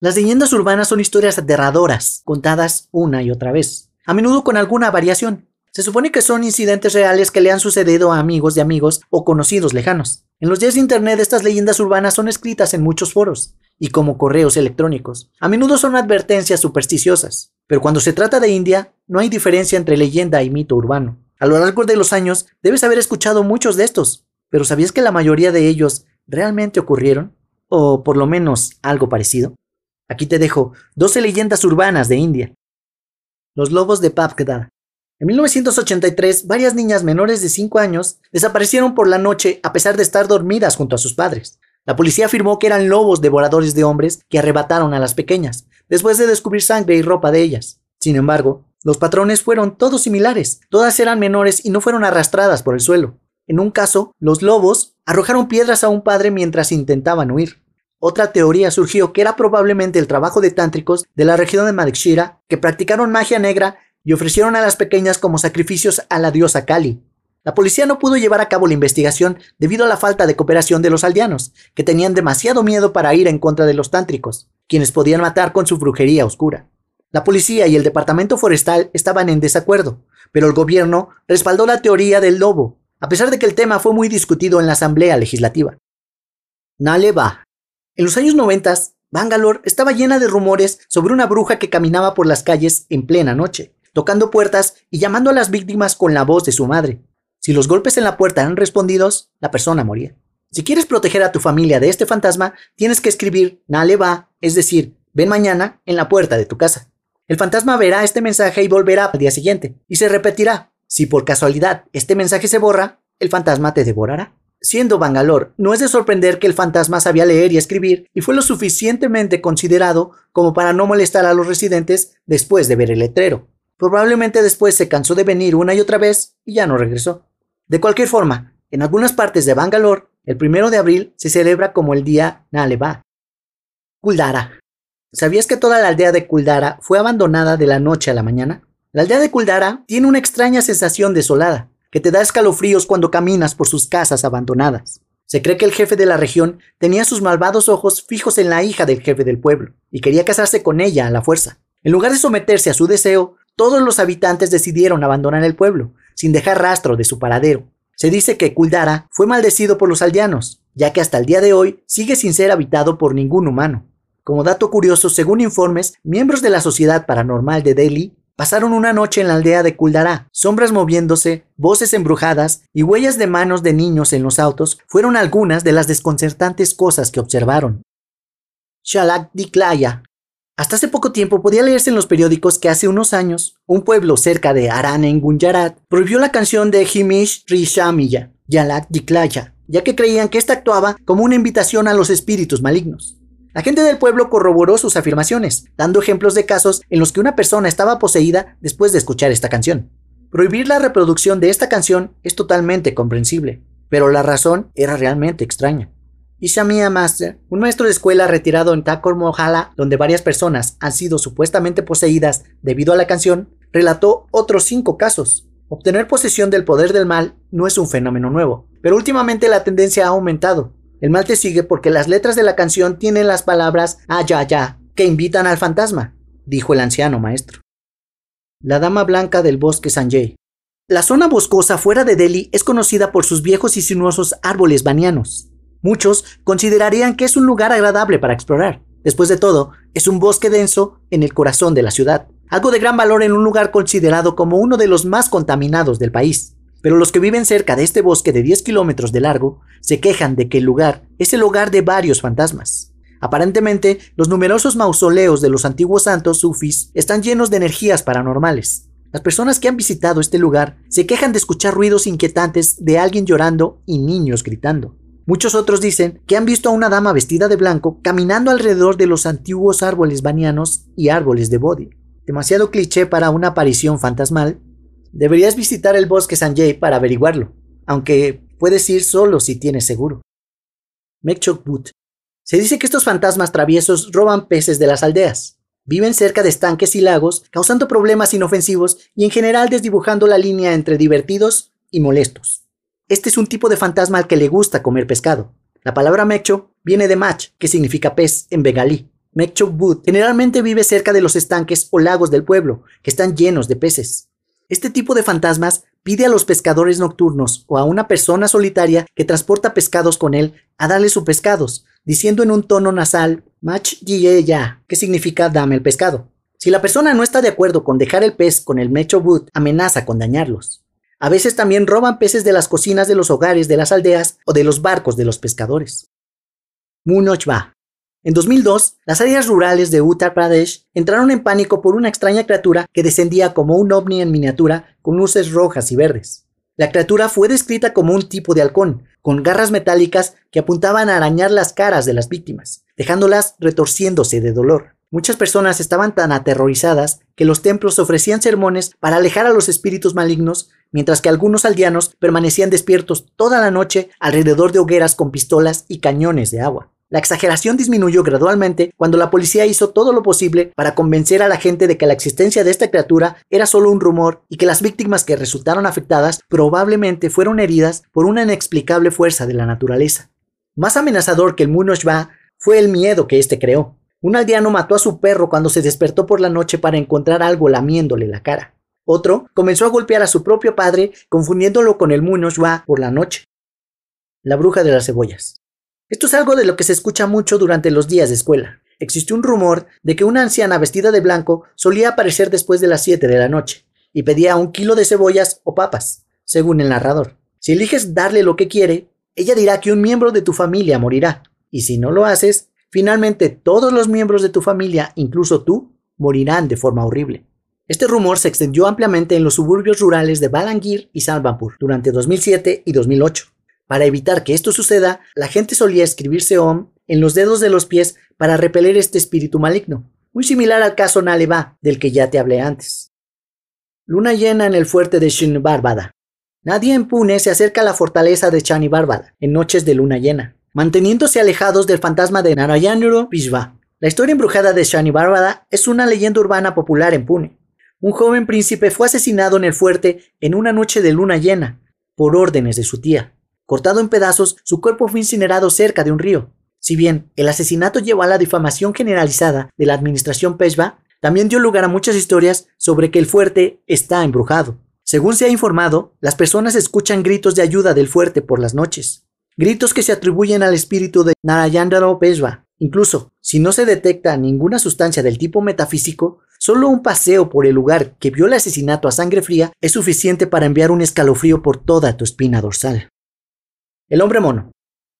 Las leyendas urbanas son historias aterradoras, contadas una y otra vez, a menudo con alguna variación. Se supone que son incidentes reales que le han sucedido a amigos de amigos o conocidos lejanos. En los días de Internet estas leyendas urbanas son escritas en muchos foros y como correos electrónicos. A menudo son advertencias supersticiosas, pero cuando se trata de India no hay diferencia entre leyenda y mito urbano. A lo largo de los años debes haber escuchado muchos de estos, pero ¿sabías que la mayoría de ellos realmente ocurrieron? ¿O por lo menos algo parecido? Aquí te dejo 12 leyendas urbanas de India. Los lobos de Papgada. En 1983, varias niñas menores de 5 años desaparecieron por la noche a pesar de estar dormidas junto a sus padres. La policía afirmó que eran lobos devoradores de hombres que arrebataron a las pequeñas, después de descubrir sangre y ropa de ellas. Sin embargo, los patrones fueron todos similares, todas eran menores y no fueron arrastradas por el suelo. En un caso, los lobos arrojaron piedras a un padre mientras intentaban huir. Otra teoría surgió que era probablemente el trabajo de tántricos de la región de Madikshira que practicaron magia negra y ofrecieron a las pequeñas como sacrificios a la diosa Kali. La policía no pudo llevar a cabo la investigación debido a la falta de cooperación de los aldeanos, que tenían demasiado miedo para ir en contra de los tántricos, quienes podían matar con su brujería oscura. La policía y el departamento forestal estaban en desacuerdo, pero el gobierno respaldó la teoría del lobo, a pesar de que el tema fue muy discutido en la Asamblea Legislativa. Naleva. En los años 90, Bangalore estaba llena de rumores sobre una bruja que caminaba por las calles en plena noche tocando puertas y llamando a las víctimas con la voz de su madre. Si los golpes en la puerta eran respondidos, la persona moría. Si quieres proteger a tu familia de este fantasma, tienes que escribir Nale va, es decir, ven mañana en la puerta de tu casa. El fantasma verá este mensaje y volverá al día siguiente, y se repetirá. Si por casualidad este mensaje se borra, el fantasma te devorará. Siendo Bangalore, no es de sorprender que el fantasma sabía leer y escribir y fue lo suficientemente considerado como para no molestar a los residentes después de ver el letrero. Probablemente después se cansó de venir una y otra vez y ya no regresó. De cualquier forma, en algunas partes de Bangalore, el primero de abril se celebra como el día Naleva. Kuldara. ¿Sabías que toda la aldea de Kuldara fue abandonada de la noche a la mañana? La aldea de Kuldara tiene una extraña sensación desolada, que te da escalofríos cuando caminas por sus casas abandonadas. Se cree que el jefe de la región tenía sus malvados ojos fijos en la hija del jefe del pueblo, y quería casarse con ella a la fuerza. En lugar de someterse a su deseo, todos los habitantes decidieron abandonar el pueblo, sin dejar rastro de su paradero. Se dice que Kuldara fue maldecido por los aldeanos, ya que hasta el día de hoy sigue sin ser habitado por ningún humano. Como dato curioso, según informes, miembros de la Sociedad Paranormal de Delhi pasaron una noche en la aldea de Kuldara. Sombras moviéndose, voces embrujadas y huellas de manos de niños en los autos fueron algunas de las desconcertantes cosas que observaron. Shalak Diklaya hasta hace poco tiempo podía leerse en los periódicos que hace unos años, un pueblo cerca de Aran en Gujarat prohibió la canción de Himish Rishamiya, Yalak Diklaya, ya que creían que esta actuaba como una invitación a los espíritus malignos. La gente del pueblo corroboró sus afirmaciones, dando ejemplos de casos en los que una persona estaba poseída después de escuchar esta canción. Prohibir la reproducción de esta canción es totalmente comprensible, pero la razón era realmente extraña. Ishamia Master, un maestro de escuela retirado en Takor Mohala, donde varias personas han sido supuestamente poseídas debido a la canción, relató otros cinco casos. Obtener posesión del poder del mal no es un fenómeno nuevo, pero últimamente la tendencia ha aumentado. El mal te sigue porque las letras de la canción tienen las palabras ya que invitan al fantasma, dijo el anciano maestro. La Dama Blanca del Bosque Sanjay. La zona boscosa fuera de Delhi es conocida por sus viejos y sinuosos árboles banianos. Muchos considerarían que es un lugar agradable para explorar. Después de todo, es un bosque denso en el corazón de la ciudad, algo de gran valor en un lugar considerado como uno de los más contaminados del país. Pero los que viven cerca de este bosque de 10 kilómetros de largo se quejan de que el lugar es el hogar de varios fantasmas. Aparentemente, los numerosos mausoleos de los antiguos santos sufis están llenos de energías paranormales. Las personas que han visitado este lugar se quejan de escuchar ruidos inquietantes de alguien llorando y niños gritando. Muchos otros dicen que han visto a una dama vestida de blanco caminando alrededor de los antiguos árboles banianos y árboles de Bodhi. Demasiado cliché para una aparición fantasmal. Deberías visitar el bosque Sanjay para averiguarlo, aunque puedes ir solo si tienes seguro. Mekchok Boot. Se dice que estos fantasmas traviesos roban peces de las aldeas. Viven cerca de estanques y lagos, causando problemas inofensivos y en general desdibujando la línea entre divertidos y molestos. Este es un tipo de fantasma al que le gusta comer pescado. La palabra mecho viene de mach, que significa pez en bengalí. Mekchok Bud, generalmente vive cerca de los estanques o lagos del pueblo, que están llenos de peces. Este tipo de fantasmas pide a los pescadores nocturnos o a una persona solitaria que transporta pescados con él a darle sus pescados, diciendo en un tono nasal Mach ya, que significa dame el pescado. Si la persona no está de acuerdo con dejar el pez con el Mecho Boot, amenaza con dañarlos. A veces también roban peces de las cocinas de los hogares de las aldeas o de los barcos de los pescadores. Munochba. En 2002, las áreas rurales de Uttar Pradesh entraron en pánico por una extraña criatura que descendía como un ovni en miniatura con luces rojas y verdes. La criatura fue descrita como un tipo de halcón, con garras metálicas que apuntaban a arañar las caras de las víctimas, dejándolas retorciéndose de dolor. Muchas personas estaban tan aterrorizadas que los templos ofrecían sermones para alejar a los espíritus malignos, mientras que algunos aldeanos permanecían despiertos toda la noche alrededor de hogueras con pistolas y cañones de agua. La exageración disminuyó gradualmente cuando la policía hizo todo lo posible para convencer a la gente de que la existencia de esta criatura era solo un rumor y que las víctimas que resultaron afectadas probablemente fueron heridas por una inexplicable fuerza de la naturaleza. Más amenazador que el Munoshba fue el miedo que éste creó. Un aldeano mató a su perro cuando se despertó por la noche para encontrar algo lamiéndole la cara. Otro comenzó a golpear a su propio padre, confundiéndolo con el Munoshba por la noche. La bruja de las cebollas. Esto es algo de lo que se escucha mucho durante los días de escuela. Existe un rumor de que una anciana vestida de blanco solía aparecer después de las 7 de la noche y pedía un kilo de cebollas o papas, según el narrador. Si eliges darle lo que quiere, ella dirá que un miembro de tu familia morirá, y si no lo haces, finalmente todos los miembros de tu familia, incluso tú, morirán de forma horrible. Este rumor se extendió ampliamente en los suburbios rurales de Balangir y Salvanpur durante 2007 y 2008. Para evitar que esto suceda, la gente solía escribirse Om en los dedos de los pies para repeler este espíritu maligno, muy similar al caso Naleva, del que ya te hablé antes. Luna llena en el fuerte de Shinbarbada. Nadie en Pune se acerca a la fortaleza de Chanibarbada en noches de luna llena, manteniéndose alejados del fantasma de Narayanuro Vishva. La historia embrujada de Chanibarbada es una leyenda urbana popular en Pune. Un joven príncipe fue asesinado en el fuerte en una noche de luna llena, por órdenes de su tía. Cortado en pedazos, su cuerpo fue incinerado cerca de un río. Si bien el asesinato llevó a la difamación generalizada de la administración Peshwa, también dio lugar a muchas historias sobre que el fuerte está embrujado. Según se ha informado, las personas escuchan gritos de ayuda del fuerte por las noches, gritos que se atribuyen al espíritu de Narayandaro Peshwa. Incluso, si no se detecta ninguna sustancia del tipo metafísico, solo un paseo por el lugar que vio el asesinato a sangre fría es suficiente para enviar un escalofrío por toda tu espina dorsal. El hombre mono.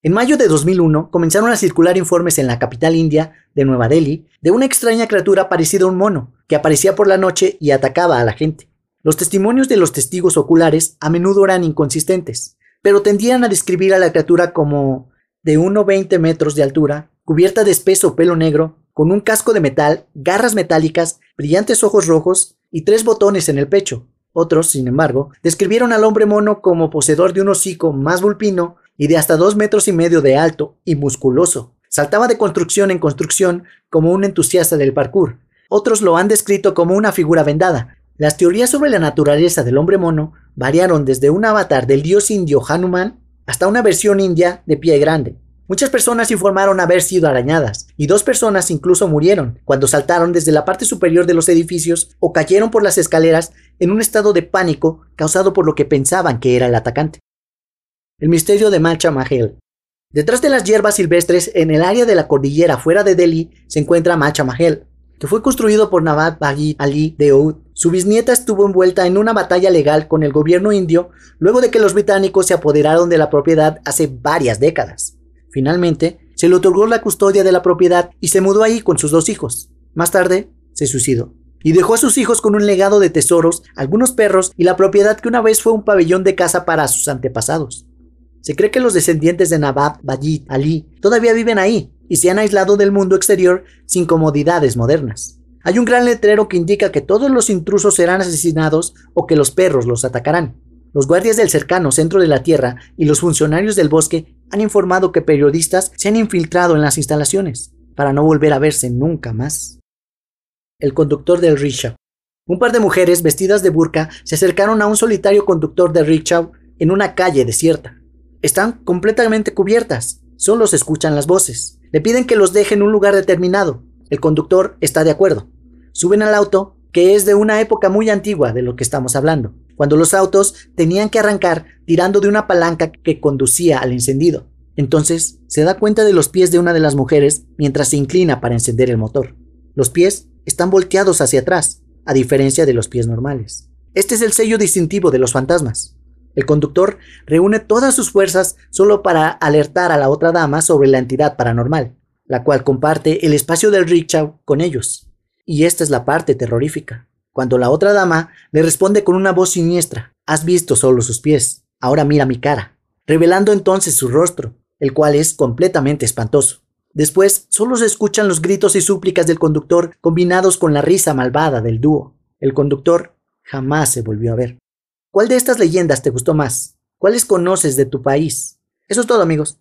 En mayo de 2001 comenzaron a circular informes en la capital india de Nueva Delhi de una extraña criatura parecida a un mono que aparecía por la noche y atacaba a la gente. Los testimonios de los testigos oculares a menudo eran inconsistentes, pero tendían a describir a la criatura como de 1,20 metros de altura, cubierta de espeso pelo negro, con un casco de metal, garras metálicas, brillantes ojos rojos y tres botones en el pecho, otros, sin embargo, describieron al hombre mono como poseedor de un hocico más vulpino y de hasta dos metros y medio de alto y musculoso. Saltaba de construcción en construcción como un entusiasta del parkour. Otros lo han descrito como una figura vendada. Las teorías sobre la naturaleza del hombre mono variaron desde un avatar del dios indio Hanuman hasta una versión india de pie grande. Muchas personas informaron haber sido arañadas, y dos personas incluso murieron cuando saltaron desde la parte superior de los edificios o cayeron por las escaleras en un estado de pánico causado por lo que pensaban que era el atacante. El misterio de Macha Mahel. Detrás de las hierbas silvestres, en el área de la cordillera fuera de Delhi, se encuentra Macha Mahel, que fue construido por Nawab Baghi Ali Deoud. Su bisnieta estuvo envuelta en una batalla legal con el gobierno indio luego de que los británicos se apoderaron de la propiedad hace varias décadas. Finalmente, se le otorgó la custodia de la propiedad y se mudó ahí con sus dos hijos. Más tarde, se suicidó. Y dejó a sus hijos con un legado de tesoros, algunos perros y la propiedad que una vez fue un pabellón de caza para sus antepasados. Se cree que los descendientes de Nabab, Bayit, Ali todavía viven ahí y se han aislado del mundo exterior sin comodidades modernas. Hay un gran letrero que indica que todos los intrusos serán asesinados o que los perros los atacarán. Los guardias del cercano centro de la Tierra y los funcionarios del bosque han informado que periodistas se han infiltrado en las instalaciones para no volver a verse nunca más. El conductor del rickshaw. Un par de mujeres vestidas de burka se acercaron a un solitario conductor de rickshaw en una calle desierta. Están completamente cubiertas, solo se escuchan las voces. Le piden que los deje en un lugar determinado. El conductor está de acuerdo. Suben al auto, que es de una época muy antigua de lo que estamos hablando, cuando los autos tenían que arrancar tirando de una palanca que conducía al encendido. Entonces se da cuenta de los pies de una de las mujeres mientras se inclina para encender el motor. Los pies están volteados hacia atrás, a diferencia de los pies normales. Este es el sello distintivo de los fantasmas. El conductor reúne todas sus fuerzas solo para alertar a la otra dama sobre la entidad paranormal, la cual comparte el espacio del rickshaw con ellos. Y esta es la parte terrorífica, cuando la otra dama le responde con una voz siniestra, has visto solo sus pies, ahora mira mi cara, revelando entonces su rostro, el cual es completamente espantoso. Después solo se escuchan los gritos y súplicas del conductor combinados con la risa malvada del dúo. El conductor jamás se volvió a ver. ¿Cuál de estas leyendas te gustó más? ¿Cuáles conoces de tu país? Eso es todo amigos.